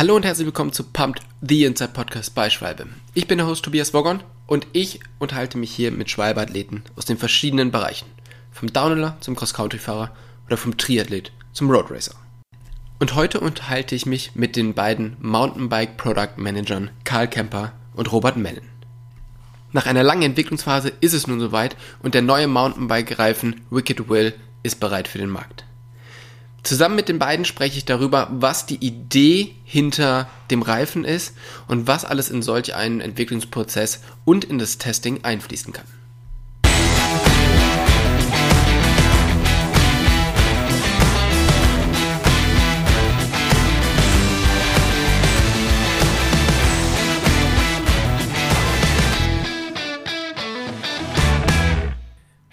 Hallo und herzlich willkommen zu Pumped, the Inside Podcast bei Schwalbe. Ich bin der Host Tobias Woggon und ich unterhalte mich hier mit Schwalbe-Athleten aus den verschiedenen Bereichen. Vom Downhiller zum Cross-Country-Fahrer oder vom Triathlet zum Road Racer. Und heute unterhalte ich mich mit den beiden Mountainbike Product Managern Karl Kemper und Robert Mellen. Nach einer langen Entwicklungsphase ist es nun soweit und der neue Mountainbike-Reifen Wicked Will ist bereit für den Markt. Zusammen mit den beiden spreche ich darüber, was die Idee hinter dem Reifen ist und was alles in solch einen Entwicklungsprozess und in das Testing einfließen kann.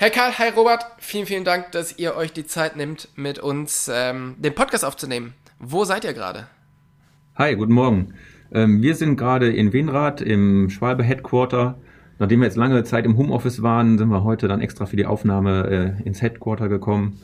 Herr Karl, hi Robert, vielen, vielen Dank, dass ihr euch die Zeit nimmt, mit uns ähm, den Podcast aufzunehmen. Wo seid ihr gerade? Hi, guten Morgen. Ähm, wir sind gerade in Wenrath im Schwalbe Headquarter. Nachdem wir jetzt lange Zeit im Homeoffice waren, sind wir heute dann extra für die Aufnahme äh, ins Headquarter gekommen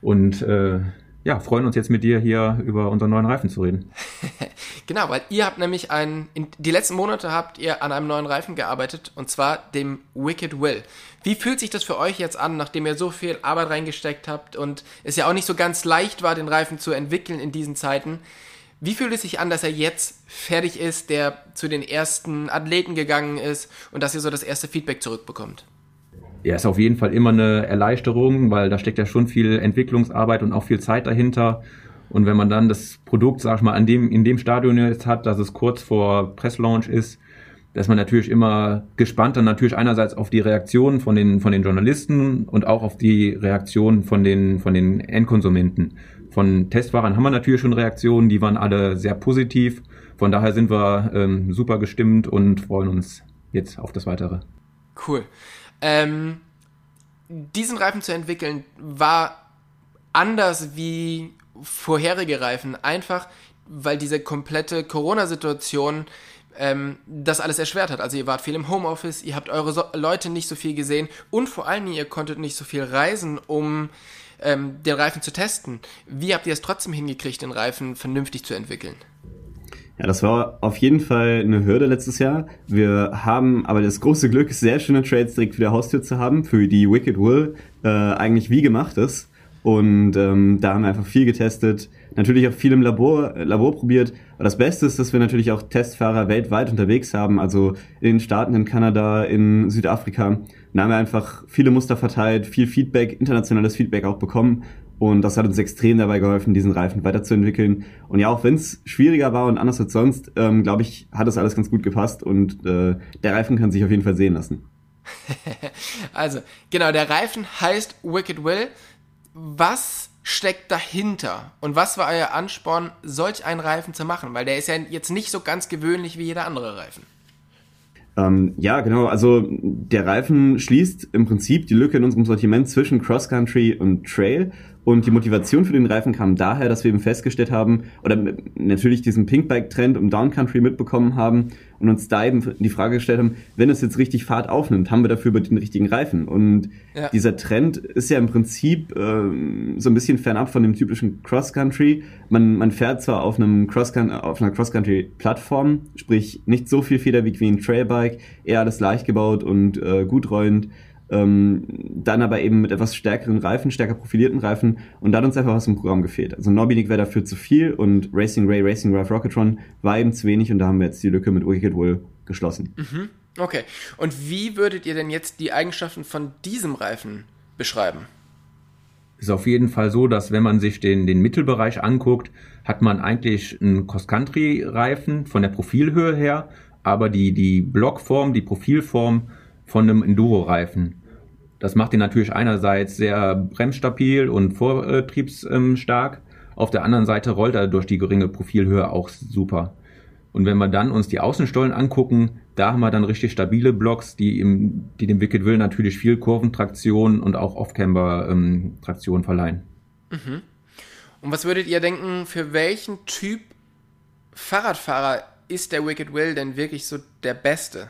und äh, ja, freuen uns jetzt mit dir hier über unseren neuen Reifen zu reden. genau, weil ihr habt nämlich ein, in, die letzten Monate habt ihr an einem neuen Reifen gearbeitet und zwar dem Wicked Will. Wie fühlt sich das für euch jetzt an, nachdem ihr so viel Arbeit reingesteckt habt und es ja auch nicht so ganz leicht war, den Reifen zu entwickeln in diesen Zeiten? Wie fühlt es sich an, dass er jetzt fertig ist, der zu den ersten Athleten gegangen ist und dass ihr so das erste Feedback zurückbekommt? Ja, ist auf jeden Fall immer eine Erleichterung, weil da steckt ja schon viel Entwicklungsarbeit und auch viel Zeit dahinter. Und wenn man dann das Produkt, sag ich mal, an dem, in dem Stadion jetzt hat, dass es kurz vor Presslaunch ist, dass man natürlich immer gespannt dann natürlich einerseits auf die Reaktionen von den, von den Journalisten und auch auf die Reaktionen von den, von den Endkonsumenten. Von Testfahrern haben wir natürlich schon Reaktionen, die waren alle sehr positiv. Von daher sind wir ähm, super gestimmt und freuen uns jetzt auf das Weitere. Cool. Ähm, diesen Reifen zu entwickeln war anders wie vorherige Reifen, einfach weil diese komplette Corona-Situation ähm, das alles erschwert hat. Also ihr wart viel im Homeoffice, ihr habt eure so Leute nicht so viel gesehen und vor allem ihr konntet nicht so viel reisen, um ähm, den Reifen zu testen. Wie habt ihr es trotzdem hingekriegt, den Reifen vernünftig zu entwickeln? Ja, das war auf jeden Fall eine Hürde letztes Jahr. Wir haben aber das große Glück, sehr schöne Trades direkt vor der Haustür zu haben, für die Wicked Will äh, eigentlich wie gemacht ist. Und ähm, da haben wir einfach viel getestet, natürlich auch viel im Labor, äh, Labor probiert. Aber das Beste ist, dass wir natürlich auch Testfahrer weltweit unterwegs haben, also in den Staaten, in Kanada, in Südafrika. Da haben wir einfach viele Muster verteilt, viel Feedback, internationales Feedback auch bekommen und das hat uns extrem dabei geholfen, diesen Reifen weiterzuentwickeln. Und ja, auch wenn es schwieriger war und anders als sonst, ähm, glaube ich, hat das alles ganz gut gepasst und äh, der Reifen kann sich auf jeden Fall sehen lassen. also, genau, der Reifen heißt Wicked Will. Was steckt dahinter? Und was war euer Ansporn, solch einen Reifen zu machen? Weil der ist ja jetzt nicht so ganz gewöhnlich wie jeder andere Reifen. Ähm, ja, genau. Also der Reifen schließt im Prinzip die Lücke in unserem Sortiment zwischen Cross Country und Trail und die Motivation für den Reifen kam daher, dass wir eben festgestellt haben, oder natürlich diesen Pinkbike-Trend im Downcountry mitbekommen haben und uns da eben die Frage gestellt haben, wenn es jetzt richtig Fahrt aufnimmt, haben wir dafür über den richtigen Reifen? Und ja. dieser Trend ist ja im Prinzip äh, so ein bisschen fernab von dem typischen Cross-Country. Man, man fährt zwar auf einem Cross auf einer Cross-Country-Plattform, sprich nicht so viel Federweg wie ein Trailbike, eher alles leicht gebaut und äh, gut rollend ähm, dann aber eben mit etwas stärkeren Reifen, stärker profilierten Reifen und da hat uns einfach was im Programm gefehlt. Also Norbinik wäre dafür zu viel und Racing Ray, Racing Ralph Rocketron war eben zu wenig und da haben wir jetzt die Lücke mit Wicked Will geschlossen. Mhm. Okay. Und wie würdet ihr denn jetzt die Eigenschaften von diesem Reifen beschreiben? Ist auf jeden Fall so, dass wenn man sich den, den Mittelbereich anguckt, hat man eigentlich einen Cross-Country-Reifen von der Profilhöhe her, aber die, die Blockform, die Profilform von einem Enduro-Reifen. Das macht ihn natürlich einerseits sehr bremsstabil und vortriebsstark. Auf der anderen Seite rollt er durch die geringe Profilhöhe auch super. Und wenn wir dann uns die Außenstollen angucken, da haben wir dann richtig stabile Blocks, die, im, die dem Wicked Will natürlich viel Kurventraktion und auch Off-Camber-Traktion ähm, verleihen. Mhm. Und was würdet ihr denken, für welchen Typ Fahrradfahrer ist der Wicked Will denn wirklich so der beste?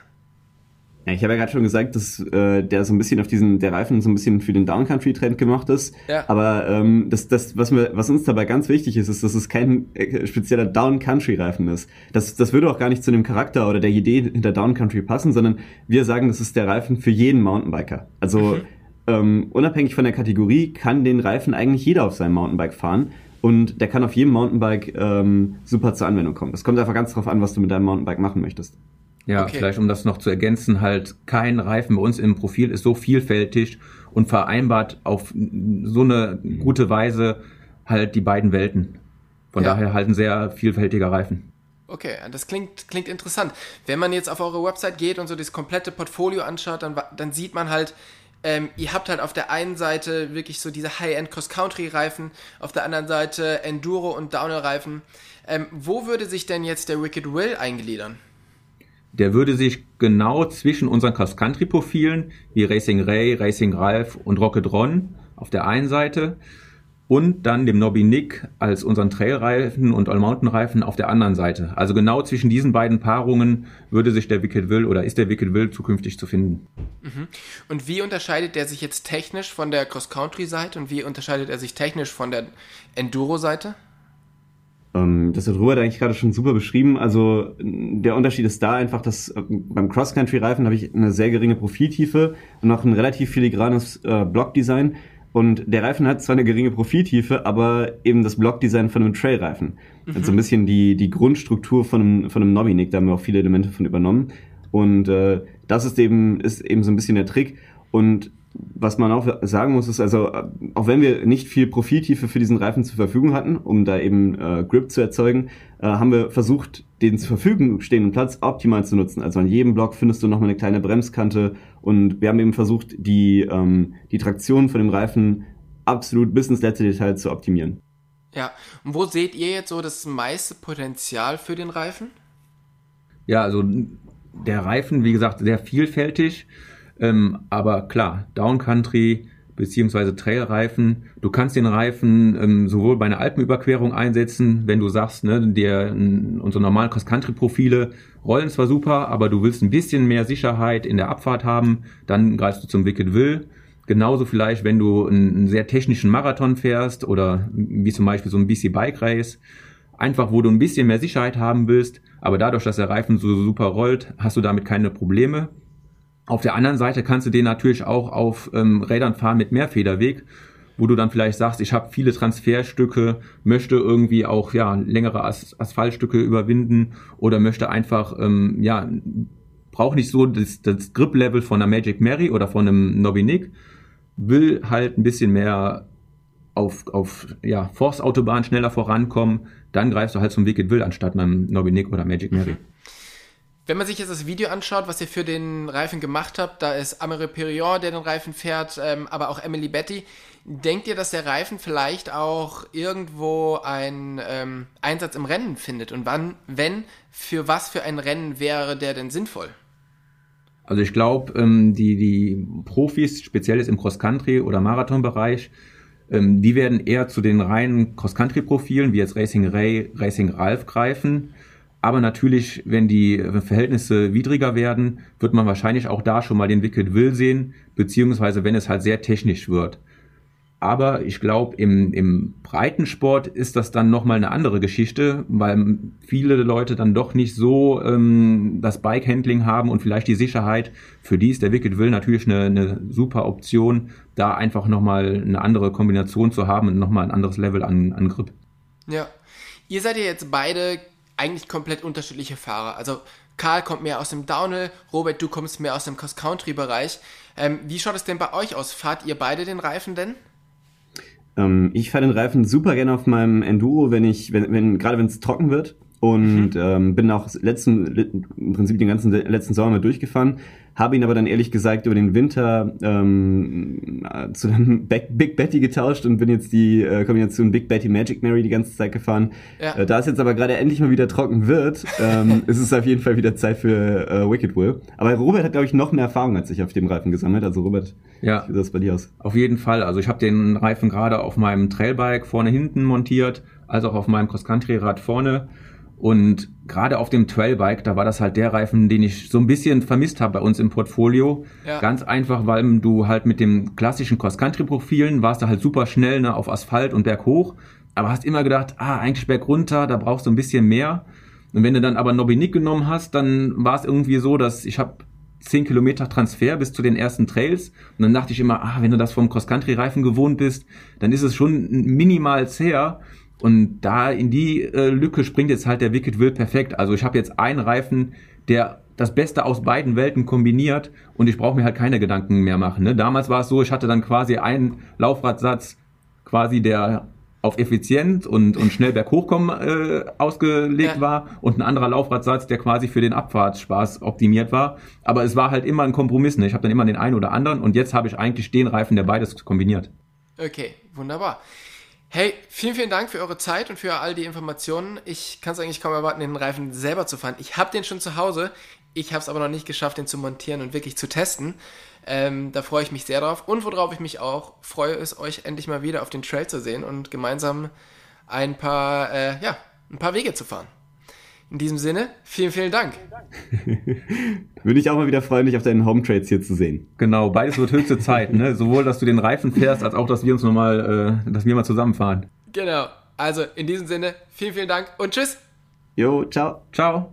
Ja, ich habe ja gerade schon gesagt, dass äh, der so ein bisschen auf diesen, der Reifen so ein bisschen für den Downcountry-Trend gemacht ist. Ja. Aber ähm, das, das, was mir, was uns dabei ganz wichtig ist, ist, dass es kein äh, spezieller Downcountry-Reifen ist. Das, das würde auch gar nicht zu dem Charakter oder der Idee hinter Downcountry passen, sondern wir sagen, das ist der Reifen für jeden Mountainbiker. Also Mhm. ähm, unabhängig von der Kategorie kann den Reifen eigentlich jeder auf seinem Mountainbike fahren. Und der kann auf jedem Mountainbike ähm, super zur Anwendung kommen. Das kommt einfach ganz drauf an, was du mit deinem Mountainbike machen möchtest. Ja, Okay. vielleicht um das noch zu ergänzen, halt kein Reifen bei uns im Profil ist so vielfältig und vereinbart auf so eine gute Weise halt die beiden Welten. Von Ja. daher halt ein sehr vielfältiger Reifen. Okay, das klingt, klingt interessant. Wenn man jetzt auf eure Website geht und so das komplette Portfolio anschaut, dann, dann sieht man halt, ähm, ihr habt halt auf der einen Seite wirklich so diese High-End Cross-Country-Reifen, auf der anderen Seite Enduro- und Downhill-Reifen. Ähm, wo würde sich denn jetzt der Wicked Will eingliedern? Der würde sich genau zwischen unseren Cross-Country-Profilen wie Racing Ray, Racing Ralph und Rocket Ron auf der einen Seite und dann dem Nobby Nick als unseren Trailreifen und All-Mountain-Reifen auf der anderen Seite. Also genau zwischen diesen beiden Paarungen würde sich der Wicked Will oder ist der Wicked Will zukünftig zu finden. Und wie unterscheidet der sich jetzt technisch von der Cross-Country-Seite und wie unterscheidet er sich technisch von der Enduro-Seite? Ähm, das hat Robert eigentlich gerade schon super beschrieben. Also der Unterschied ist da einfach, dass äh, beim Cross-Country-Reifen habe ich eine sehr geringe Profiltiefe und auch ein relativ filigranes äh, Blockdesign. Und der Reifen hat zwar eine geringe Profiltiefe, aber eben das Blockdesign von einem Trailreifen. Also ein bisschen die, die Grundstruktur von einem, von einem Nobby-Nick, da haben wir auch viele Elemente von übernommen. Und äh, das ist eben, ist eben so ein bisschen der Trick. Und was man auch sagen muss, ist also, auch wenn wir nicht viel Profiltiefe für diesen Reifen zur Verfügung hatten, um da eben äh, Grip zu erzeugen, äh, haben wir versucht, den zur Verfügung stehenden Platz optimal zu nutzen. Also an jedem Block findest du nochmal eine kleine Bremskante und wir haben eben versucht, die, ähm, die Traktion von dem Reifen absolut bis ins letzte Detail zu optimieren. Ja, und wo seht ihr jetzt so das meiste Potenzial für den Reifen? Ja, also der Reifen, wie gesagt, sehr vielfältig. Ähm, aber klar, Downcountry beziehungsweise Trailreifen. Du kannst den Reifen ähm, sowohl bei einer Alpenüberquerung einsetzen, wenn du sagst, ne, der, unsere normalen Cross-Country-Profile rollen zwar super, aber du willst ein bisschen mehr Sicherheit in der Abfahrt haben, dann greifst du zum Wicked Will. Genauso vielleicht, wenn du einen sehr technischen Marathon fährst oder wie zum Beispiel so ein BC Bike Race, einfach wo du ein bisschen mehr Sicherheit haben willst, aber dadurch, dass der Reifen so super rollt, hast du damit keine Probleme. Auf der anderen Seite kannst du den natürlich auch auf ähm, Rädern fahren mit mehr Federweg, wo du dann vielleicht sagst, ich habe viele Transferstücke, möchte irgendwie auch ja längere As Asphaltstücke überwinden oder möchte einfach ähm, ja brauche nicht so das, das Grip-Level von einer Magic Mary oder von einem Nobby Nick, will halt ein bisschen mehr auf, auf ja, Forstautobahn schneller vorankommen, dann greifst du halt zum Wicked Will anstatt einem Nobby Nick oder Magic Mary. Wenn man sich jetzt das Video anschaut, was ihr für den Reifen gemacht habt, da ist Amere Perrion, der den Reifen fährt, ähm, aber auch Emily Betty. Denkt ihr, dass der Reifen vielleicht auch irgendwo einen ähm, Einsatz im Rennen findet? Und wann, wenn, für was für ein Rennen wäre der denn sinnvoll? Also ich glaube, ähm, die, die Profis, speziell jetzt im Cross-Country- oder Marathonbereich, ähm, die werden eher zu den reinen Cross-Country-Profilen, wie jetzt Racing Ray, Racing Ralph greifen. Aber natürlich, wenn die Verhältnisse widriger werden, wird man wahrscheinlich auch da schon mal den Wicked Will sehen, beziehungsweise wenn es halt sehr technisch wird. Aber ich glaube, im, im Breitensport ist das dann nochmal eine andere Geschichte, weil viele Leute dann doch nicht so ähm, das Bike-Handling haben und vielleicht die Sicherheit. Für die ist der Wicked Will natürlich eine, eine super Option, da einfach nochmal eine andere Kombination zu haben und nochmal ein anderes Level an, an Grip. Ja. Ihr seid ja jetzt beide eigentlich komplett unterschiedliche Fahrer. Also Karl kommt mehr aus dem Downhill, Robert, du kommst mehr aus dem Cross-Country-Bereich. Ähm, wie schaut es denn bei euch aus? Fahrt ihr beide den Reifen denn? Ähm, ich fahre den Reifen super gerne auf meinem Enduro, wenn ich, wenn, wenn gerade wenn es trocken wird. Und ähm, bin auch letzten, im Prinzip den ganzen letzten Sommer mal durchgefahren, habe ihn aber dann ehrlich gesagt über den Winter ähm, äh, zu einem Big, Big Betty getauscht und bin jetzt die äh, Kombination Big Betty Magic Mary die ganze Zeit gefahren. Ja. Äh, da es jetzt aber gerade endlich mal wieder trocken wird, ähm, ist es auf jeden Fall wieder Zeit für äh, Wicked Will. Aber Robert hat, glaube ich, noch mehr Erfahrung als ich auf dem Reifen gesammelt. Also Robert, Ja. wie sieht das bei dir aus? Auf jeden Fall. Also ich habe den Reifen gerade auf meinem Trailbike vorne hinten montiert, als auch auf meinem Cross-Country-Rad vorne. Und gerade auf dem Trailbike, da war das halt der Reifen, den ich so ein bisschen vermisst habe bei uns im Portfolio. Ja. Ganz einfach, weil du halt mit dem klassischen Cross-Country-Profilen warst da halt super schnell ne, auf Asphalt und berghoch. Aber hast immer gedacht, ah, eigentlich bergunter, da brauchst du ein bisschen mehr. Und wenn du dann aber Nobinik genommen hast, dann war es irgendwie so, dass ich habe 10 Kilometer Transfer bis zu den ersten Trails. Und dann dachte ich immer, ah, wenn du das vom Cross-Country-Reifen gewohnt bist, dann ist es schon minimal zäher. Und da in die äh, Lücke springt jetzt halt der Wicked Will perfekt. Also ich habe jetzt einen Reifen, der das Beste aus beiden Welten kombiniert und ich brauche mir halt keine Gedanken mehr machen. Ne? Damals war es so, ich hatte dann quasi einen Laufradsatz, quasi der auf effizient und, und schnell berghochkommen äh, ausgelegt ja. war und ein anderer Laufradsatz, der quasi für den Abfahrtsspaß optimiert war. Aber es war halt immer ein Kompromiss. Ne? Ich habe dann immer den einen oder anderen und jetzt habe ich eigentlich den Reifen, der beides kombiniert. Okay, wunderbar. Hey, vielen, vielen Dank für eure Zeit und für all die Informationen. Ich kann es eigentlich kaum erwarten, den Reifen selber zu fahren. Ich habe den schon zu Hause. Ich habe es aber noch nicht geschafft, den zu montieren und wirklich zu testen. Ähm, da freue ich mich sehr drauf. Und worauf ich mich auch freue, ist, euch endlich mal wieder auf den Trail zu sehen und gemeinsam ein paar, äh, ja, ein paar Wege zu fahren. In diesem Sinne, vielen, vielen Dank. Würde ich auch mal wieder freuen, dich auf deinen Home Trades hier zu sehen. Genau, beides wird höchste Zeit, ne? Sowohl, dass du den Reifen fährst, als auch, dass wir uns nochmal, äh, dass wir mal zusammenfahren. Genau. Also in diesem Sinne, vielen, vielen Dank und tschüss. Jo, ciao. Ciao.